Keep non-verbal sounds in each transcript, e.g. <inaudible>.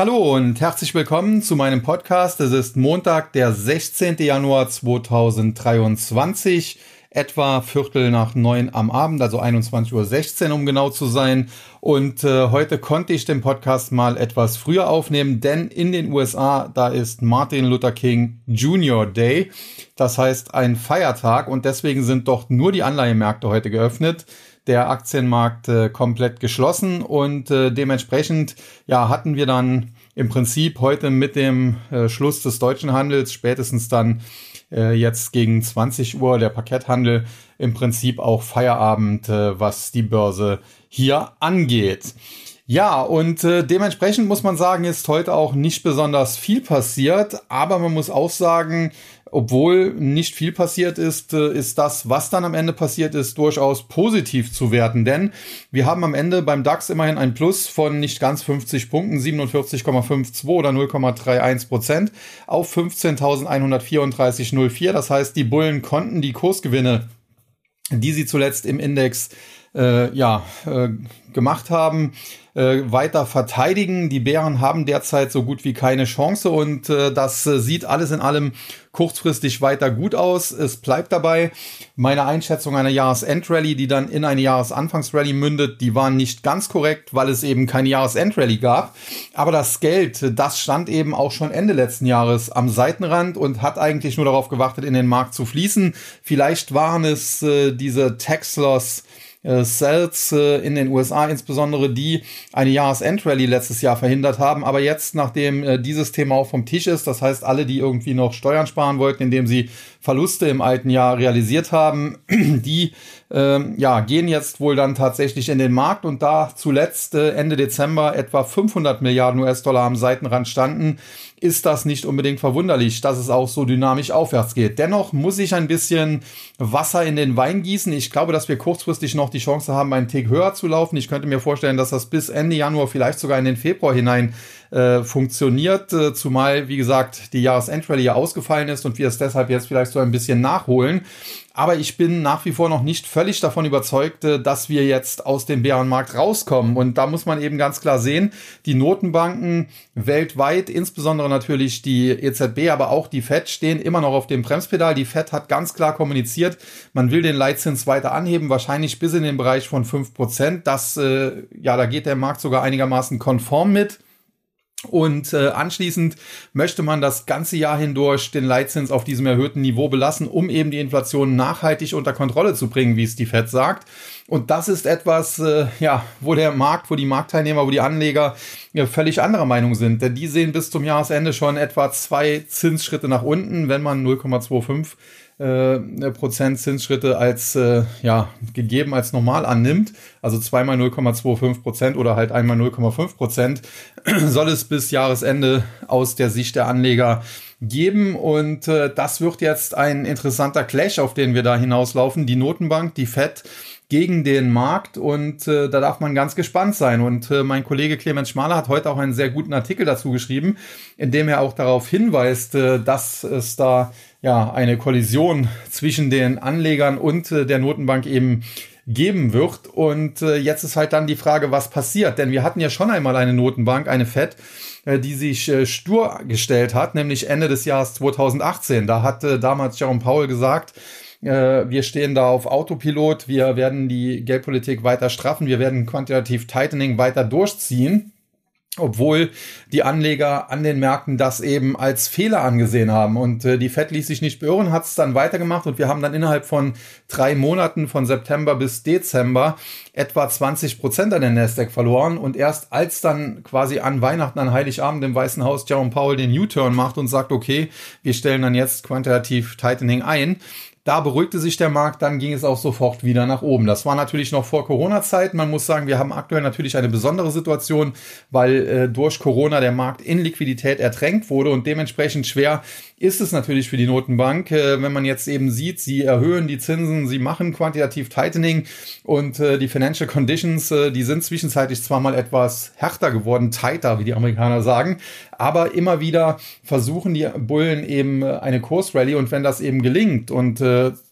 Hallo und herzlich willkommen zu meinem Podcast. Es ist Montag, der 16. Januar 2023, etwa Viertel nach neun am Abend, also 21.16 Uhr, um genau zu sein. Und äh, heute konnte ich den Podcast mal etwas früher aufnehmen, denn in den USA, da ist Martin Luther King Jr. Day. Das heißt ein Feiertag und deswegen sind dort nur die Anleihemärkte heute geöffnet der Aktienmarkt äh, komplett geschlossen und äh, dementsprechend ja hatten wir dann im Prinzip heute mit dem äh, Schluss des deutschen Handels spätestens dann äh, jetzt gegen 20 Uhr der Parketthandel im Prinzip auch Feierabend, äh, was die Börse hier angeht. Ja, und äh, dementsprechend muss man sagen, ist heute auch nicht besonders viel passiert, aber man muss auch sagen, obwohl nicht viel passiert ist, äh, ist das, was dann am Ende passiert ist, durchaus positiv zu werten. Denn wir haben am Ende beim DAX immerhin ein Plus von nicht ganz 50 Punkten, 47,52 oder 0,31 Prozent auf 15.134,04. Das heißt, die Bullen konnten die Kursgewinne, die sie zuletzt im Index äh, ja, äh, gemacht haben, äh, weiter verteidigen. Die Bären haben derzeit so gut wie keine Chance und äh, das äh, sieht alles in allem kurzfristig weiter gut aus. Es bleibt dabei. Meine Einschätzung einer Jahresendrallye, die dann in eine Jahresanfangsrallye mündet, die waren nicht ganz korrekt, weil es eben keine Jahresendrallye gab. Aber das Geld, das stand eben auch schon Ende letzten Jahres am Seitenrand und hat eigentlich nur darauf gewartet, in den Markt zu fließen. Vielleicht waren es äh, diese Tax Loss äh, Cells äh, in den USA insbesondere, die eine Jahresendrallye letztes Jahr verhindert haben. Aber jetzt, nachdem äh, dieses Thema auch vom Tisch ist, das heißt, alle, die irgendwie noch Steuern sparen wollten, indem sie Verluste im alten Jahr realisiert haben, <clears throat> die ähm, ja, gehen jetzt wohl dann tatsächlich in den Markt und da zuletzt äh, Ende Dezember etwa 500 Milliarden US-Dollar am Seitenrand standen, ist das nicht unbedingt verwunderlich, dass es auch so dynamisch aufwärts geht. Dennoch muss ich ein bisschen Wasser in den Wein gießen. Ich glaube, dass wir kurzfristig noch die Chance haben, einen Tick höher zu laufen. Ich könnte mir vorstellen, dass das bis Ende Januar, vielleicht sogar in den Februar hinein äh, funktioniert, äh, zumal, wie gesagt, die Jahresendrallye ja ausgefallen ist und wir es deshalb jetzt vielleicht so ein bisschen nachholen. Aber ich bin nach wie vor noch nicht völlig davon überzeugt, äh, dass wir jetzt aus dem Bärenmarkt rauskommen. Und da muss man eben ganz klar sehen, die Notenbanken weltweit, insbesondere natürlich die EZB, aber auch die FED stehen immer noch auf dem Bremspedal. Die FED hat ganz klar kommuniziert, man will den Leitzins weiter anheben, wahrscheinlich bis in den Bereich von fünf Prozent. Das, äh, ja, da geht der Markt sogar einigermaßen konform mit. Und äh, anschließend möchte man das ganze Jahr hindurch den Leitzins auf diesem erhöhten Niveau belassen, um eben die Inflation nachhaltig unter Kontrolle zu bringen, wie es die Fed sagt. Und das ist etwas, äh, ja, wo der Markt, wo die Marktteilnehmer, wo die Anleger ja, völlig anderer Meinung sind. Denn die sehen bis zum Jahresende schon etwa zwei Zinsschritte nach unten, wenn man 0,25 äh, Prozent Zinsschritte als äh, ja gegeben als normal annimmt, also zweimal 0,25 Prozent oder halt einmal 0,5 Prozent, <clears throat> soll es bis Jahresende aus der Sicht der Anleger geben und äh, das wird jetzt ein interessanter Clash, auf den wir da hinauslaufen. Die Notenbank, die Fed gegen den Markt und äh, da darf man ganz gespannt sein. Und äh, mein Kollege Clemens Schmaler hat heute auch einen sehr guten Artikel dazu geschrieben, in dem er auch darauf hinweist, äh, dass es da ja eine Kollision zwischen den Anlegern und äh, der Notenbank eben geben wird. Und äh, jetzt ist halt dann die Frage, was passiert. Denn wir hatten ja schon einmal eine Notenbank, eine FED, äh, die sich äh, stur gestellt hat, nämlich Ende des Jahres 2018. Da hatte damals Jerome Powell gesagt, wir stehen da auf Autopilot. Wir werden die Geldpolitik weiter straffen. Wir werden quantitativ Tightening weiter durchziehen obwohl die Anleger an den Märkten das eben als Fehler angesehen haben. Und äh, die Fed ließ sich nicht beirren, hat es dann weitergemacht und wir haben dann innerhalb von drei Monaten von September bis Dezember etwa 20 Prozent an den Nasdaq verloren. Und erst als dann quasi an Weihnachten, an Heiligabend im Weißen Haus Jerome Powell den U-Turn macht und sagt, okay, wir stellen dann jetzt quantitativ Tightening ein, da beruhigte sich der Markt, dann ging es auch sofort wieder nach oben. Das war natürlich noch vor Corona-Zeiten. Man muss sagen, wir haben aktuell natürlich eine besondere Situation, weil äh, durch Corona der Markt in Liquidität ertränkt wurde und dementsprechend schwer ist es natürlich für die Notenbank, äh, wenn man jetzt eben sieht, sie erhöhen die Zinsen, sie machen quantitativ Tightening und äh, die Financial Conditions, äh, die sind zwischenzeitlich zwar mal etwas härter geworden, tighter, wie die Amerikaner sagen, aber immer wieder versuchen die Bullen eben eine Kursrally und wenn das eben gelingt und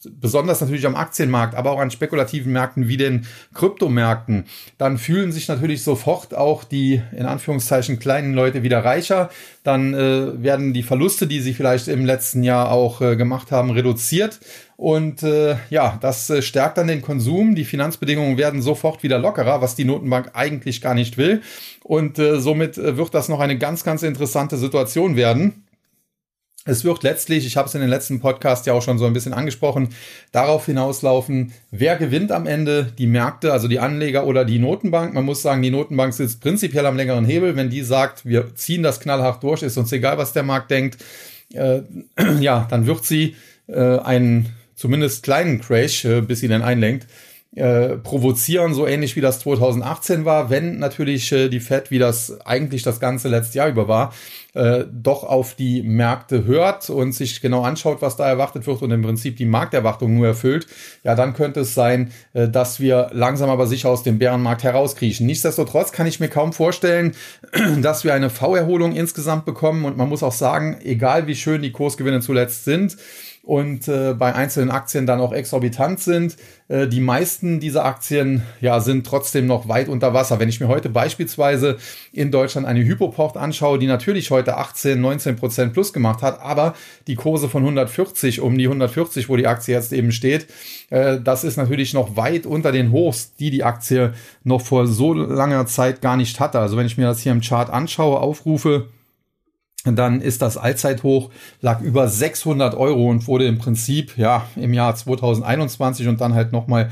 besonders natürlich am Aktienmarkt, aber auch an spekulativen Märkten wie den Kryptomärkten, dann fühlen sich natürlich sofort auch die in Anführungszeichen kleinen Leute wieder reicher. Dann äh, werden die Verluste, die sie vielleicht im letzten Jahr auch äh, gemacht haben, reduziert. Und äh, ja, das äh, stärkt dann den Konsum. Die Finanzbedingungen werden sofort wieder lockerer, was die Notenbank eigentlich gar nicht will. Und äh, somit äh, wird das noch eine ganz, ganz interessante Situation werden. Es wird letztlich, ich habe es in den letzten Podcast ja auch schon so ein bisschen angesprochen, darauf hinauslaufen, wer gewinnt am Ende, die Märkte, also die Anleger oder die Notenbank. Man muss sagen, die Notenbank sitzt prinzipiell am längeren Hebel. Wenn die sagt, wir ziehen das knallhart durch, ist uns egal, was der Markt denkt, äh, <clears throat> ja, dann wird sie äh, einen zumindest kleinen Crash, äh, bis sie dann einlenkt, äh, provozieren, so ähnlich wie das 2018 war, wenn natürlich äh, die Fed, wie das eigentlich das ganze letzte Jahr über war, äh, doch auf die Märkte hört und sich genau anschaut, was da erwartet wird und im Prinzip die Markterwartung nur erfüllt, ja, dann könnte es sein, äh, dass wir langsam aber sicher aus dem Bärenmarkt herauskriechen. Nichtsdestotrotz kann ich mir kaum vorstellen, <clears throat> dass wir eine V-Erholung insgesamt bekommen und man muss auch sagen, egal wie schön die Kursgewinne zuletzt sind, und äh, bei einzelnen Aktien dann auch exorbitant sind. Äh, die meisten dieser Aktien ja sind trotzdem noch weit unter Wasser. Wenn ich mir heute beispielsweise in Deutschland eine Hypoport anschaue, die natürlich heute 18, 19 Prozent plus gemacht hat, aber die Kurse von 140 um die 140, wo die Aktie jetzt eben steht, äh, das ist natürlich noch weit unter den Hochs, die die Aktie noch vor so langer Zeit gar nicht hatte. Also wenn ich mir das hier im Chart anschaue, aufrufe, dann ist das Allzeithoch, lag über 600 Euro und wurde im Prinzip ja im Jahr 2021 und dann halt nochmal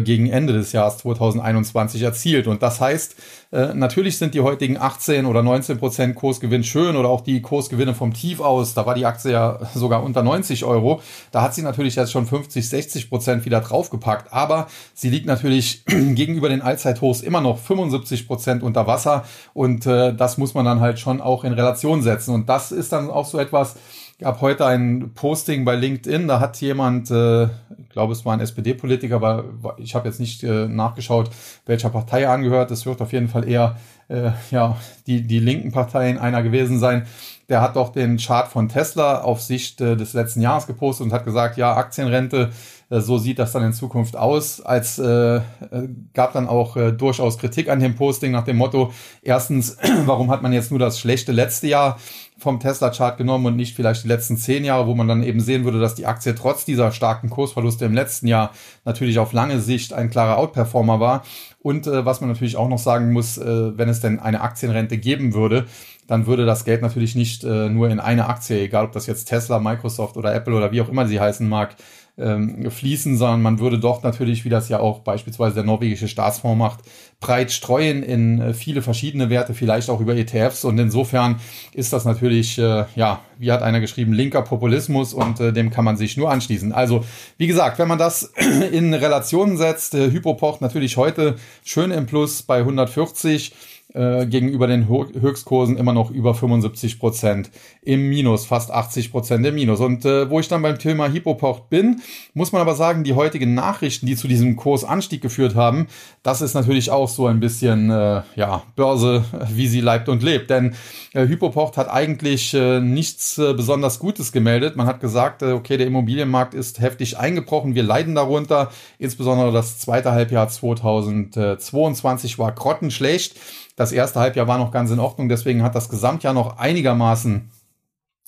gegen Ende des Jahres 2021 erzielt. Und das heißt, äh, natürlich sind die heutigen 18 oder 19 Prozent Kursgewinn schön oder auch die Kursgewinne vom Tief aus. Da war die Aktie ja sogar unter 90 Euro. Da hat sie natürlich jetzt schon 50, 60 Prozent wieder draufgepackt. Aber sie liegt natürlich <clears throat> gegenüber den Allzeithochs immer noch 75 Prozent unter Wasser. Und äh, das muss man dann halt schon auch in Relation setzen. Und das ist dann auch so etwas, gab heute ein Posting bei LinkedIn, da hat jemand, äh, ich glaube es war ein SPD-Politiker, aber ich habe jetzt nicht äh, nachgeschaut, welcher Partei er angehört. Es wird auf jeden Fall eher äh, ja, die, die linken Parteien einer gewesen sein. Der hat doch den Chart von Tesla auf Sicht äh, des letzten Jahres gepostet und hat gesagt, ja, Aktienrente, so sieht das dann in Zukunft aus. Als äh, äh, gab dann auch äh, durchaus Kritik an dem Posting nach dem Motto, erstens, <clears throat> warum hat man jetzt nur das schlechte letzte Jahr vom Tesla-Chart genommen und nicht vielleicht die letzten zehn Jahre, wo man dann eben sehen würde, dass die Aktie trotz dieser starken Kursverluste im letzten Jahr natürlich auf lange Sicht ein klarer Outperformer war. Und äh, was man natürlich auch noch sagen muss, äh, wenn es denn eine Aktienrente geben würde, dann würde das Geld natürlich nicht äh, nur in eine Aktie, egal ob das jetzt Tesla, Microsoft oder Apple oder wie auch immer sie heißen mag, ähm, fließen, sondern man würde doch natürlich, wie das ja auch beispielsweise der norwegische Staatsfonds macht, breit streuen in äh, viele verschiedene Werte, vielleicht auch über ETFs. Und insofern ist das natürlich, äh, ja, wie hat einer geschrieben, linker Populismus und äh, dem kann man sich nur anschließen. Also, wie gesagt, wenn man das <clears throat> in Relation setzt, äh, Hypoport natürlich heute schön im Plus bei 140 äh, gegenüber den Höchstkursen immer noch über 75 Prozent im Minus, fast 80 Prozent im Minus. Und äh, wo ich dann beim Thema Hippoport bin, muss man aber sagen, die heutigen Nachrichten, die zu diesem Kursanstieg geführt haben, das ist natürlich auch so ein bisschen äh, ja Börse, wie sie leibt und lebt. Denn äh, Hypoport hat eigentlich äh, nichts äh, besonders Gutes gemeldet. Man hat gesagt, äh, okay, der Immobilienmarkt ist heftig eingebrochen, wir leiden darunter. Insbesondere das zweite Halbjahr 2022 war grottenschlecht. Das erste Halbjahr war noch ganz in Ordnung, deswegen hat das Gesamtjahr noch einigermaßen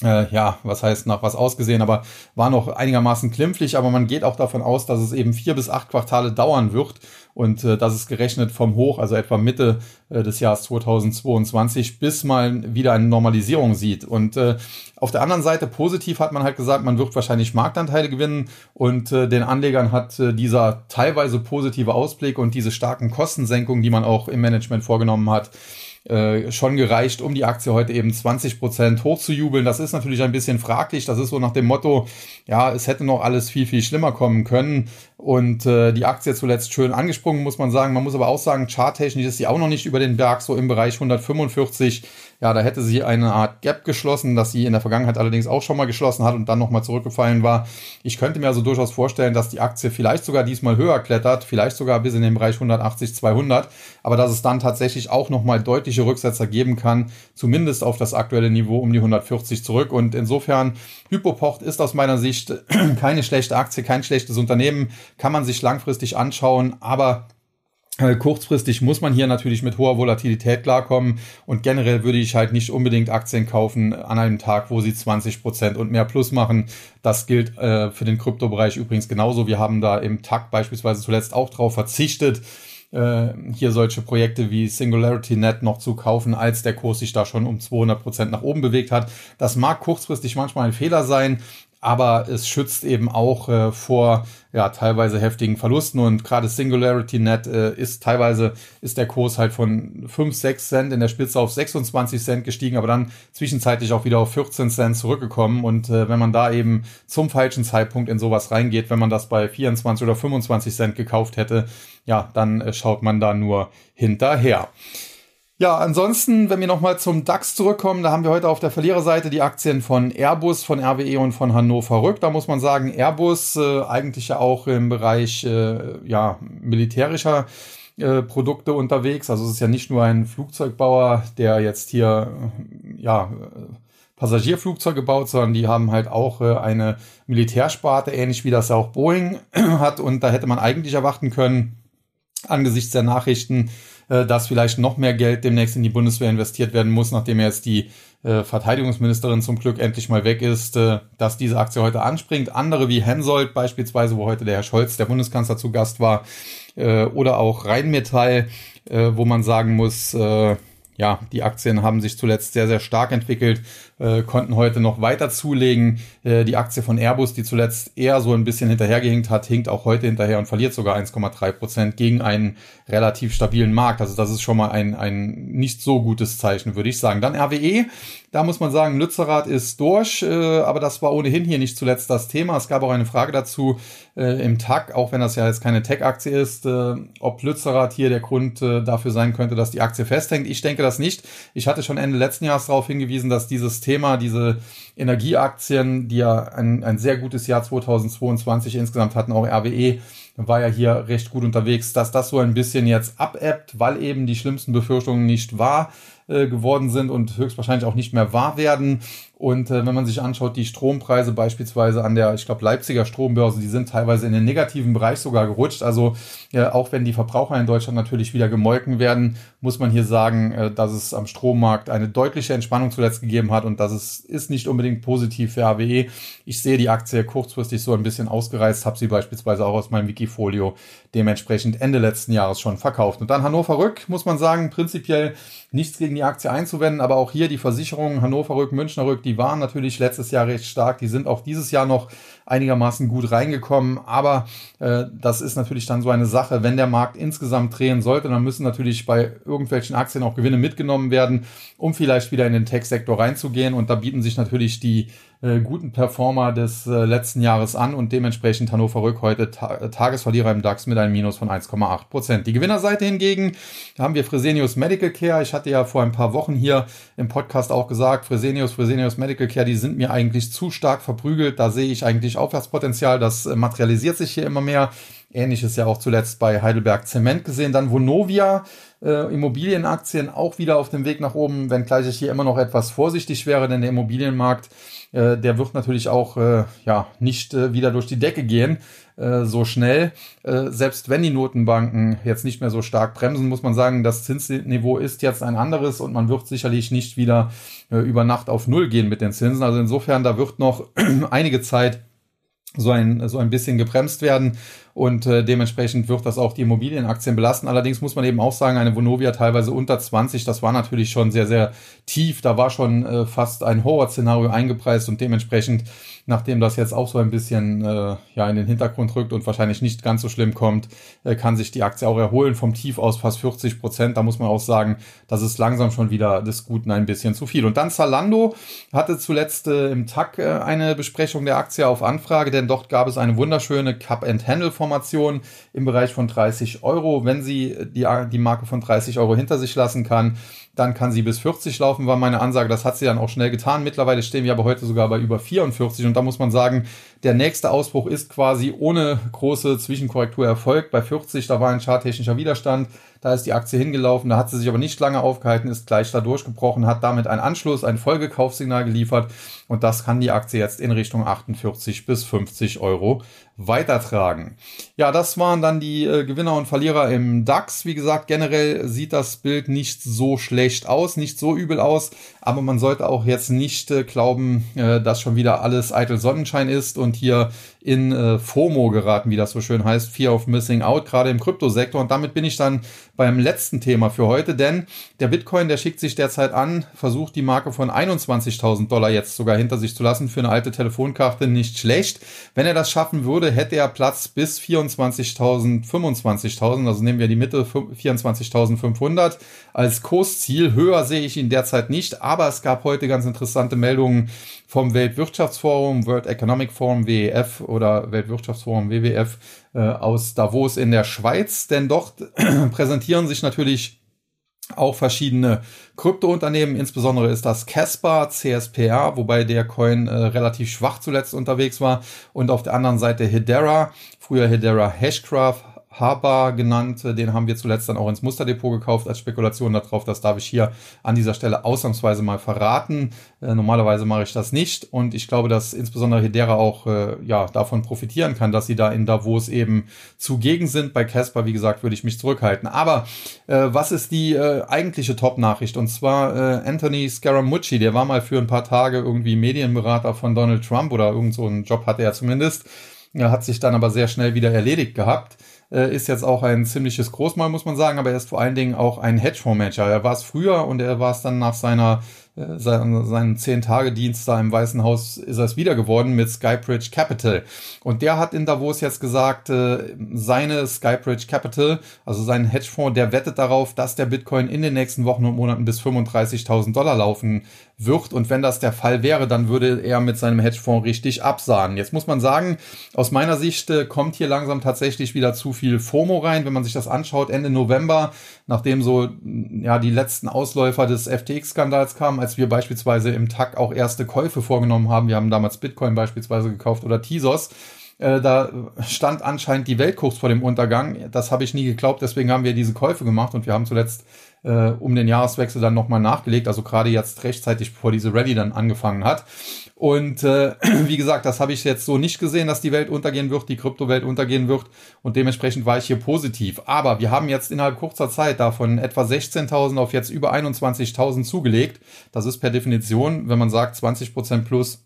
äh, ja, was heißt nach was ausgesehen, aber war noch einigermaßen klimpflich, aber man geht auch davon aus, dass es eben vier bis acht Quartale dauern wird und äh, das ist gerechnet vom Hoch, also etwa Mitte äh, des Jahres 2022, bis man wieder eine Normalisierung sieht. Und äh, auf der anderen Seite positiv hat man halt gesagt, man wird wahrscheinlich Marktanteile gewinnen und äh, den Anlegern hat äh, dieser teilweise positive Ausblick und diese starken Kostensenkungen, die man auch im Management vorgenommen hat, äh, schon gereicht, um die Aktie heute eben 20 Prozent hochzujubeln. Das ist natürlich ein bisschen fraglich. Das ist so nach dem Motto, ja, es hätte noch alles viel, viel schlimmer kommen können. Und äh, die Aktie zuletzt schön angesprungen, muss man sagen. Man muss aber auch sagen, charttechnisch ist sie auch noch nicht über den Berg, so im Bereich 145. Ja, da hätte sie eine Art Gap geschlossen, dass sie in der Vergangenheit allerdings auch schon mal geschlossen hat und dann nochmal zurückgefallen war. Ich könnte mir also durchaus vorstellen, dass die Aktie vielleicht sogar diesmal höher klettert, vielleicht sogar bis in den Bereich 180, 200, aber dass es dann tatsächlich auch nochmal deutliche Rücksetzer geben kann, zumindest auf das aktuelle Niveau um die 140 zurück. Und insofern, Hypopocht ist aus meiner Sicht <clears throat> keine schlechte Aktie, kein schlechtes Unternehmen kann man sich langfristig anschauen, aber äh, Kurzfristig muss man hier natürlich mit hoher Volatilität klarkommen und generell würde ich halt nicht unbedingt Aktien kaufen an einem Tag, wo sie 20 Prozent und mehr plus machen. Das gilt äh, für den Kryptobereich übrigens genauso. Wir haben da im Tag beispielsweise zuletzt auch drauf verzichtet, äh, hier solche Projekte wie Singularity Net noch zu kaufen, als der Kurs sich da schon um 200 Prozent nach oben bewegt hat. Das mag kurzfristig manchmal ein Fehler sein, aber es schützt eben auch äh, vor ja teilweise heftigen Verlusten und gerade Singularity Net äh, ist teilweise ist der Kurs halt von 5, 6 Cent in der Spitze auf 26 Cent gestiegen, aber dann zwischenzeitlich auch wieder auf 14 Cent zurückgekommen und äh, wenn man da eben zum falschen Zeitpunkt in sowas reingeht, wenn man das bei 24 oder 25 Cent gekauft hätte, ja, dann äh, schaut man da nur hinterher. Ja, ansonsten, wenn wir nochmal zum DAX zurückkommen, da haben wir heute auf der Verliererseite die Aktien von Airbus, von RWE und von Hannover Rück. Da muss man sagen, Airbus äh, eigentlich ja auch im Bereich äh, ja, militärischer äh, Produkte unterwegs. Also es ist ja nicht nur ein Flugzeugbauer, der jetzt hier ja Passagierflugzeuge baut, sondern die haben halt auch äh, eine Militärsparte, ähnlich wie das auch Boeing <clears throat> hat. Und da hätte man eigentlich erwarten können, angesichts der Nachrichten, äh, dass vielleicht noch mehr Geld demnächst in die Bundeswehr investiert werden muss, nachdem jetzt die äh, Verteidigungsministerin zum Glück endlich mal weg ist, äh, dass diese Aktie heute anspringt. Andere wie Hensoldt beispielsweise, wo heute der Herr Scholz, der Bundeskanzler, zu Gast war, äh, oder auch Rheinmetall, äh, wo man sagen muss, äh, ja, die Aktien haben sich zuletzt sehr, sehr stark entwickelt, äh, konnten heute noch weiter zulegen. Äh, die Aktie von Airbus, die zuletzt eher so ein bisschen hinterhergehinkt hat, hinkt auch heute hinterher und verliert sogar 1,3 Prozent gegen einen relativ stabilen Markt. Also das ist schon mal ein, ein nicht so gutes Zeichen, würde ich sagen. Dann RWE, da muss man sagen, Lützerath ist durch, äh, aber das war ohnehin hier nicht zuletzt das Thema. Es gab auch eine Frage dazu äh, im TAG, auch wenn das ja jetzt keine Tech-Aktie ist, äh, ob Lützerath hier der Grund äh, dafür sein könnte, dass die Aktie festhängt. Ich denke das nicht. Ich hatte schon Ende letzten Jahres darauf hingewiesen, dass dieses Thema, diese Energieaktien, die ja ein, ein sehr gutes Jahr 2022 insgesamt hatten, auch RWE, war ja hier recht gut unterwegs, dass das so ein bisschen jetzt abebbt, weil eben die schlimmsten Befürchtungen nicht wahr äh, geworden sind und höchstwahrscheinlich auch nicht mehr wahr werden. Und äh, wenn man sich anschaut, die Strompreise beispielsweise an der, ich glaube, Leipziger Strombörse, die sind teilweise in den negativen Bereich sogar gerutscht. Also äh, auch wenn die Verbraucher in Deutschland natürlich wieder gemolken werden, muss man hier sagen, äh, dass es am Strommarkt eine deutliche Entspannung zuletzt gegeben hat und das ist, ist nicht unbedingt positiv für AWE. Ich sehe die Aktie kurzfristig so ein bisschen ausgereizt, habe sie beispielsweise auch aus meinem Wikifolio dementsprechend Ende letzten Jahres schon verkauft. Und dann Hannover Rück, muss man sagen, prinzipiell nichts gegen die Aktie einzuwenden, aber auch hier die Versicherungen Hannover Rück, Münchner Rück, die waren natürlich letztes Jahr recht stark, die sind auch dieses Jahr noch einigermaßen gut reingekommen. Aber äh, das ist natürlich dann so eine Sache, wenn der Markt insgesamt drehen sollte, dann müssen natürlich bei irgendwelchen Aktien auch Gewinne mitgenommen werden, um vielleicht wieder in den Tech-Sektor reinzugehen. Und da bieten sich natürlich die äh, guten Performer des äh, letzten Jahres an und dementsprechend Hannover Rück heute ta Tagesverlierer im DAX mit einem Minus von 1,8 Prozent. Die Gewinnerseite hingegen haben wir Fresenius Medical Care. Ich hatte ja vor ein paar Wochen hier im Podcast auch gesagt, Fresenius, Fresenius Medical Care, die sind mir eigentlich zu stark verprügelt. Da sehe ich eigentlich Aufwärtspotenzial. Das äh, materialisiert sich hier immer mehr. Ähnliches ja auch zuletzt bei Heidelberg Zement gesehen. Dann Vonovia, äh, Immobilienaktien auch wieder auf dem Weg nach oben, wenngleich ich hier immer noch etwas vorsichtig wäre, denn der Immobilienmarkt, äh, der wird natürlich auch äh, ja nicht äh, wieder durch die Decke gehen äh, so schnell. Äh, selbst wenn die Notenbanken jetzt nicht mehr so stark bremsen, muss man sagen, das Zinsniveau ist jetzt ein anderes und man wird sicherlich nicht wieder über Nacht auf Null gehen mit den Zinsen. Also insofern, da wird noch <clears throat> einige Zeit so ein, so ein bisschen gebremst werden und äh, dementsprechend wird das auch die Immobilienaktien belasten. Allerdings muss man eben auch sagen, eine Vonovia teilweise unter 20, das war natürlich schon sehr, sehr tief. Da war schon äh, fast ein Horrorszenario eingepreist und dementsprechend, nachdem das jetzt auch so ein bisschen äh, ja in den Hintergrund rückt und wahrscheinlich nicht ganz so schlimm kommt, äh, kann sich die Aktie auch erholen vom Tief aus fast 40 Prozent. Da muss man auch sagen, das ist langsam schon wieder des Guten ein bisschen zu viel. Und dann Zalando hatte zuletzt äh, im TAC äh, eine Besprechung der Aktie auf Anfrage, denn dort gab es eine wunderschöne Cup and Handle von Trendformation im Bereich von 30 Euro. Wenn sie die, die Marke von 30 Euro hinter sich lassen kann, dann kann sie bis 40 laufen, war meine Ansage. Das hat sie dann auch schnell getan. Mittlerweile stehen wir aber heute sogar bei über 44 und da muss man sagen, der nächste Ausbruch ist quasi ohne große Zwischenkorrektur erfolgt. Bei 40, da war ein charttechnischer Widerstand. Da ist die Aktie hingelaufen, da hat sie sich aber nicht lange aufgehalten, ist gleich da durchgebrochen, hat damit einen Anschluss, ein Folgekaufsignal geliefert und das kann die Aktie jetzt in Richtung 48 bis 50 Euro weitertragen. Ja, das waren dann die äh, Gewinner und Verlierer im DAX. Wie gesagt, generell sieht das Bild nicht so schlecht aus, nicht so übel aus, aber man sollte auch jetzt nicht äh, glauben, äh, dass schon wieder alles eitel Sonnenschein ist und hier in äh, FOMO geraten, wie das so schön heißt, Fear of Missing Out, gerade im Kryptosektor. Und damit bin ich dann beim letzten Thema für heute, denn der Bitcoin, der schickt sich derzeit an, versucht die Marke von 21.000 Dollar jetzt sogar hinter sich zu lassen. Für eine alte Telefonkarte nicht schlecht. Wenn er das schaffen würde, hätte er Platz bis 24.000, 25.000, also nehmen wir die Mitte 24.500 als Kursziel. Höher sehe ich ihn derzeit nicht, aber es gab heute ganz interessante Meldungen vom Weltwirtschaftsforum, World Economic Forum, WEF oder Weltwirtschaftsforum, WWF äh, aus Davos in der Schweiz, denn dort <clears throat> präsentieren sich natürlich auch verschiedene Kryptounternehmen, insbesondere ist das Casper, CSPR, wobei der Coin äh, relativ schwach zuletzt unterwegs war. Und auf der anderen Seite Hedera, früher Hedera Hashcraft, Haber genannt. Den haben wir zuletzt dann auch ins Musterdepot gekauft als Spekulation darauf. Das darf ich hier an dieser Stelle ausnahmsweise mal verraten. Äh, normalerweise mache ich das nicht und ich glaube, dass insbesondere Hedera auch äh, ja davon profitieren kann, dass sie da in Davos eben zugegen sind. Bei Casper, wie gesagt, würde ich mich zurückhalten. Aber äh, was ist die äh, eigentliche Top-Nachricht? Und zwar äh, Anthony Scaramucci, der war mal für ein paar Tage irgendwie Medienberater von Donald Trump oder irgend so einen Job hatte er zumindest. Er hat sich dann aber sehr schnell wieder erledigt gehabt ist jetzt auch ein ziemliches Großmal, muss man sagen, aber er ist vor allen Dingen auch ein Hedgefondsmanager. Er war es früher und er war es dann nach seiner äh, sein, seinen zehn Tage Dienst da im Weißen Haus ist er es wieder geworden mit Skybridge Capital und der hat in Davos jetzt gesagt äh, seine Skybridge Capital also sein Hedgefonds der wettet darauf dass der Bitcoin in den nächsten Wochen und Monaten bis 35.000 Dollar laufen wird. Und wenn das der Fall wäre, dann würde er mit seinem Hedgefonds richtig absahen. Jetzt muss man sagen, aus meiner Sicht äh, kommt hier langsam tatsächlich wieder zu viel FOMO rein. Wenn man sich das anschaut, Ende November, nachdem so ja die letzten Ausläufer des FTX-Skandals kamen, als wir beispielsweise im TAC auch erste Käufe vorgenommen haben, wir haben damals Bitcoin beispielsweise gekauft oder Tesos, äh, da stand anscheinend die Welt kurz vor dem Untergang. Das habe ich nie geglaubt, deswegen haben wir diese Käufe gemacht und wir haben zuletzt äh, um den Jahreswechsel dann nochmal nachgelegt, also gerade jetzt rechtzeitig, bevor diese Rallye dann angefangen hat. Und äh, <clears throat> wie gesagt, das habe ich jetzt so nicht gesehen, dass die Welt untergehen wird, die Kryptowelt untergehen wird und dementsprechend war ich hier positiv. Aber wir haben jetzt innerhalb kurzer Zeit davon etwa 16.000 auf jetzt über 21.000 zugelegt. Das ist per Definition, wenn man sagt 20% plus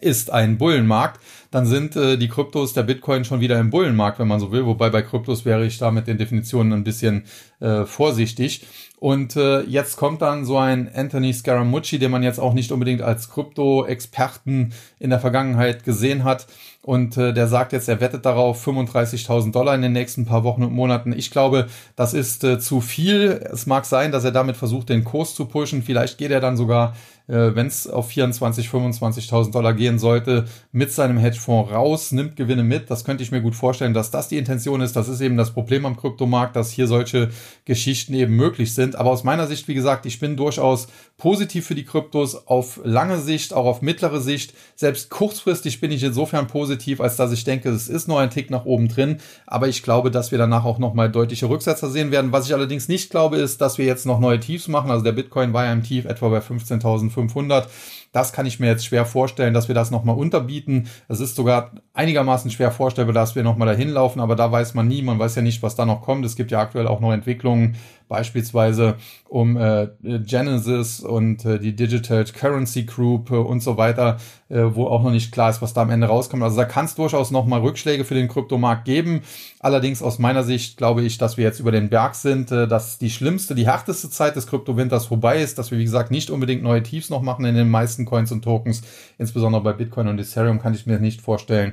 ist ein Bullenmarkt, dann sind äh, die Kryptos der Bitcoin schon wieder im Bullenmarkt, wenn man so will. Wobei bei Kryptos wäre ich da mit den Definitionen ein bisschen äh, vorsichtig. Und äh, jetzt kommt dann so ein Anthony Scaramucci, den man jetzt auch nicht unbedingt als Krypto-Experten in der Vergangenheit gesehen hat. Und äh, der sagt jetzt, er wettet darauf 35.000 Dollar in den nächsten paar Wochen und Monaten. Ich glaube, das ist äh, zu viel. Es mag sein, dass er damit versucht, den Kurs zu pushen. Vielleicht geht er dann sogar äh, wenn es auf 24, 25.000 Dollar gehen sollte, mit seinem Hedgefonds raus, nimmt Gewinne mit. Das könnte ich mir gut vorstellen, dass das die Intention ist. Das ist eben das Problem am Kryptomarkt, dass hier solche Geschichten eben möglich sind. Aber aus meiner Sicht, wie gesagt, ich bin durchaus positiv für die Kryptos auf lange Sicht, auch auf mittlere Sicht. Selbst kurzfristig bin ich insofern positiv, als dass ich denke, es ist nur ein Tick nach oben drin. Aber ich glaube, dass wir danach auch nochmal deutliche Rücksetzer sehen werden. Was ich allerdings nicht glaube, ist, dass wir jetzt noch neue Tiefs machen. Also der Bitcoin war ja im Tief etwa bei 15.000 500. Das kann ich mir jetzt schwer vorstellen, dass wir das nochmal unterbieten. Es ist sogar einigermaßen schwer vorstellbar, dass wir nochmal dahin laufen, aber da weiß man nie, man weiß ja nicht, was da noch kommt. Es gibt ja aktuell auch noch Entwicklungen, beispielsweise um äh, Genesis und äh, die Digital Currency Group äh, und so weiter, äh, wo auch noch nicht klar ist, was da am Ende rauskommt. Also da kann es durchaus nochmal Rückschläge für den Kryptomarkt geben. Allerdings aus meiner Sicht glaube ich, dass wir jetzt über den Berg sind, äh, dass die schlimmste, die härteste Zeit des Kryptowinters vorbei ist, dass wir, wie gesagt, nicht unbedingt neue Tiefs noch machen in den meisten Coins und Tokens. Insbesondere bei Bitcoin und Ethereum kann ich mir nicht vorstellen.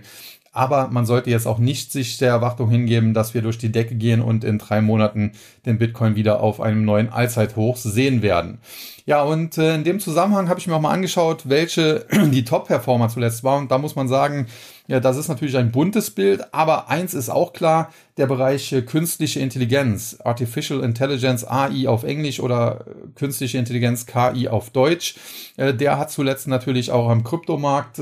Aber man sollte jetzt auch nicht sich der Erwartung hingeben, dass wir durch die Decke gehen und in drei Monaten den Bitcoin wieder auf einem neuen Allzeithoch sehen werden. Ja, und äh, in dem Zusammenhang habe ich mir auch mal angeschaut, welche <clears throat> die Top-Performer zuletzt waren. Und da muss man sagen, ja, das ist natürlich ein buntes Bild, aber eins ist auch klar, der Bereich äh, künstliche Intelligenz, Artificial Intelligence, AI auf Englisch oder äh, künstliche Intelligenz, KI auf Deutsch, der hat zuletzt natürlich auch am Kryptomarkt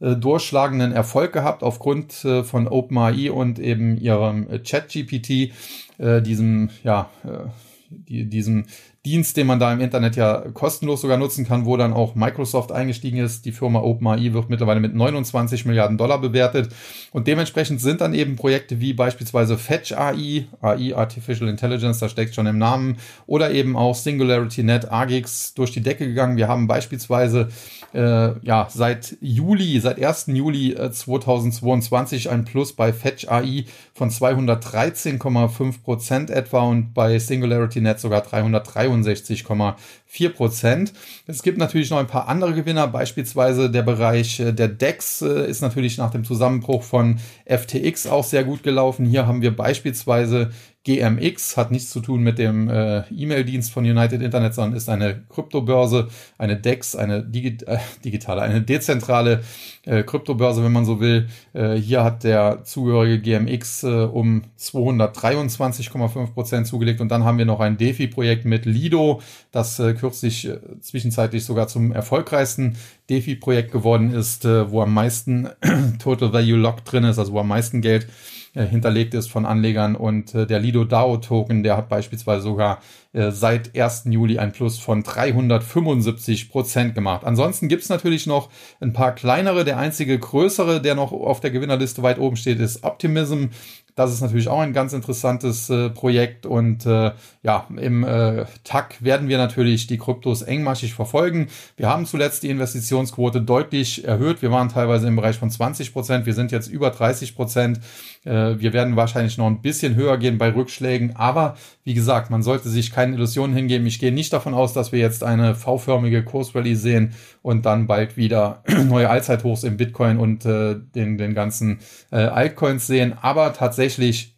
äh, durchschlagenden Erfolg gehabt aufgrund äh, von OpenAI und eben ihrem äh, ChatGPT, äh, diesem, ja, äh, die, diesem Dienst, den man da im Internet ja kostenlos sogar nutzen kann, wo dann auch Microsoft eingestiegen ist. Die Firma OpenAI wird mittlerweile mit 29 Milliarden Dollar bewertet. Und dementsprechend sind dann eben Projekte wie beispielsweise Fetch AI, AI Artificial Intelligence, da steckt schon im Namen, oder eben auch SingularityNet AGIX durch die Decke gegangen. Wir haben beispielsweise äh, ja seit Juli, seit 1. Juli äh, 2022 ein Plus bei Fetch AI von 213,5 Prozent etwa und bei SingularityNet sogar 303 63,4 Prozent. Es gibt natürlich noch ein paar andere Gewinner, beispielsweise der Bereich äh, der DEX äh, ist natürlich nach dem Zusammenbruch von FTX auch sehr gut gelaufen. Hier haben wir beispielsweise GMX hat nichts zu tun mit dem äh, E-Mail-Dienst von United Internet, sondern ist eine Kryptobörse, eine DEX, eine Digi äh, digitale, eine dezentrale äh, Kryptobörse, wenn man so will. Äh, hier hat der zugehörige GMX äh, um 223,5 Prozent zugelegt und dann haben wir noch ein DeFi-Projekt mit Lido, das äh, kürzlich äh, zwischenzeitlich sogar zum erfolgreichsten DeFi-Projekt geworden ist, äh, wo am meisten <clears throat> Total Value Lock drin ist, also wo am meisten Geld äh, hinterlegt ist von Anlegern und äh, der Lido DAO Token, der hat beispielsweise sogar äh, seit 1. Juli ein Plus von 375 Prozent gemacht. Ansonsten gibt's natürlich noch ein paar kleinere. Der einzige größere, der noch auf der Gewinnerliste weit oben steht, ist Optimism. Das ist natürlich auch ein ganz interessantes äh, Projekt und äh, ja, im äh, TAC werden wir natürlich die Kryptos engmaschig verfolgen. Wir haben zuletzt die Investitionsquote deutlich erhöht. Wir waren teilweise im Bereich von 20 Prozent. Wir sind jetzt über 30 Prozent. Äh, wir werden wahrscheinlich noch ein bisschen höher gehen bei Rückschlägen. Aber wie gesagt, man sollte sich keine Illusionen hingeben. Ich gehe nicht davon aus, dass wir jetzt eine V-förmige Kursrallye sehen und dann bald wieder <clears throat> neue Allzeithochs im Bitcoin und äh, den, den ganzen äh, Altcoins sehen. Aber tatsächlich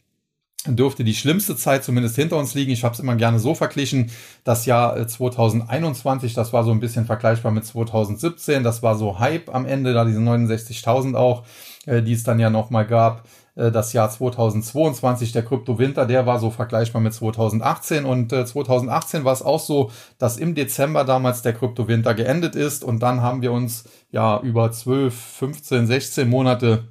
dürfte die schlimmste Zeit zumindest hinter uns liegen. Ich habe es immer gerne so verglichen. Das Jahr 2021, äh, das war so ein bisschen vergleichbar mit 2017. Das war so Hype am Ende, da diese 69.000 auch, äh, die es dann ja nochmal gab. Äh, das Jahr 2022, der Kryptowinter, der war so vergleichbar mit 2018. Und 2018 war es auch so, dass im Dezember damals der Kryptowinter geendet ist. Und dann haben wir uns ja über 12, 15, 16 Monate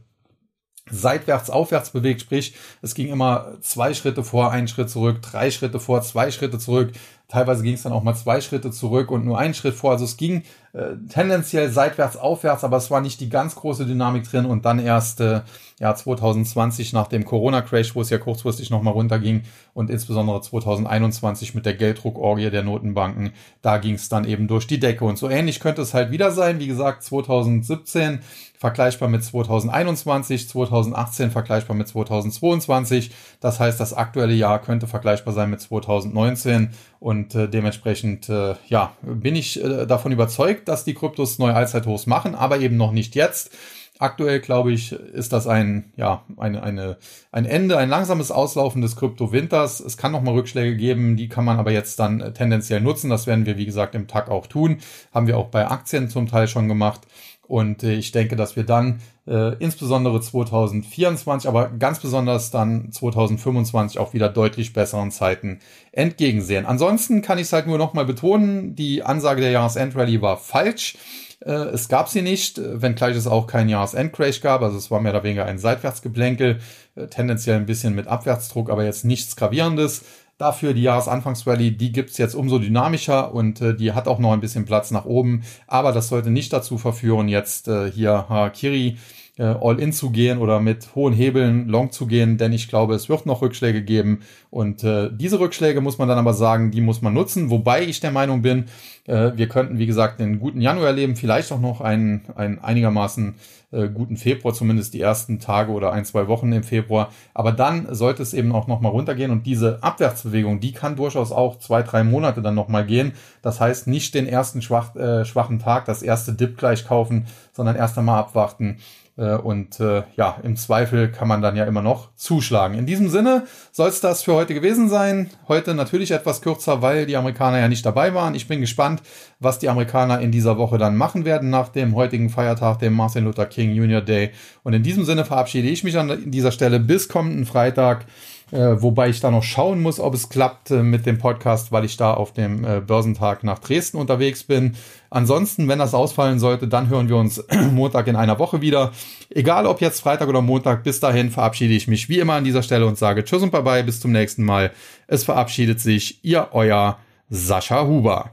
seitwärts, aufwärts bewegt, sprich, es ging immer zwei Schritte vor, einen Schritt zurück, drei Schritte vor, zwei Schritte zurück. Teilweise ging es dann auch mal zwei Schritte zurück und nur einen Schritt vor. Also es ging äh, tendenziell seitwärts, aufwärts, aber es war nicht die ganz große Dynamik drin und dann erst äh, ja 2020 nach dem Corona-Crash, wo es ja kurzfristig nochmal runterging und insbesondere 2021 mit der Gelddruckorgie der Notenbanken, da ging es dann eben durch die Decke und so ähnlich könnte es halt wieder sein. Wie gesagt, 2017 vergleichbar mit 2021, 2018 vergleichbar mit 2022. Das heißt, das aktuelle Jahr könnte vergleichbar sein mit 2019 und äh, dementsprechend äh, ja, bin ich äh, davon überzeugt, dass die Kryptos neue Allzeithochs machen, aber eben noch nicht jetzt. Aktuell, glaube ich, ist das ein, ja, eine, eine, ein Ende, ein langsames Auslaufen des Krypto-Winters. Es kann nochmal Rückschläge geben, die kann man aber jetzt dann äh, tendenziell nutzen. Das werden wir, wie gesagt, im Tag auch tun. Haben wir auch bei Aktien zum Teil schon gemacht. Und äh, ich denke, dass wir dann äh, insbesondere 2024, aber ganz besonders dann 2025 auch wieder deutlich besseren Zeiten entgegensehen. Ansonsten kann ich es halt nur nochmal betonen, die Ansage der Jahresendrallye war falsch. Äh, es gab sie nicht, wenngleich es auch keinen Jahresendcrash gab. Also es war mehr oder weniger ein Seitwärtsgeplänkel, äh, tendenziell ein bisschen mit Abwärtsdruck, aber jetzt nichts Gravierendes. Dafür die Jahresanfangsrallye, die gibt's jetzt umso dynamischer und äh, die hat auch noch ein bisschen Platz nach oben. Aber das sollte nicht dazu verführen, jetzt äh, hier Harakiri All-In zu gehen oder mit hohen Hebeln Long zu gehen, denn ich glaube, es wird noch Rückschläge geben. Und äh, diese Rückschläge muss man dann aber sagen, die muss man nutzen. Wobei ich der Meinung bin, äh, wir könnten, wie gesagt, einen guten Januar erleben, vielleicht auch noch einen, einen einigermaßen äh, guten Februar, zumindest die ersten Tage oder ein, zwei Wochen im Februar. Aber dann sollte es eben auch nochmal runtergehen und diese Abwärtsbewegung, die kann durchaus auch zwei, drei Monate dann nochmal gehen. Das heißt, nicht den ersten schwach, äh, schwachen Tag, das erste Dip gleich kaufen, sondern erst einmal abwarten Äh, und äh, ja, im Zweifel kann man dann ja immer noch zuschlagen. In diesem Sinne soll es das für heute gewesen sein. Heute natürlich etwas kürzer, weil die Amerikaner ja nicht dabei waren. Ich bin gespannt, was die Amerikaner in dieser Woche dann machen werden nach dem heutigen Feiertag, dem Martin Luther King Junior Day. Und in diesem Sinne verabschiede ich mich an dieser Stelle bis kommenden Freitag. Äh, wobei ich da noch schauen muss, ob es klappt äh, mit dem Podcast, weil ich da auf dem äh, Börsentag nach Dresden unterwegs bin. Ansonsten, wenn das ausfallen sollte, dann hören wir uns <clears throat> Montag in einer Woche wieder. Egal ob jetzt Freitag oder Montag, bis dahin verabschiede ich mich wie immer an dieser Stelle und sage Tschüss und Bye-bye, bis zum nächsten Mal. Es verabschiedet sich Ihr, Euer Sascha Huber.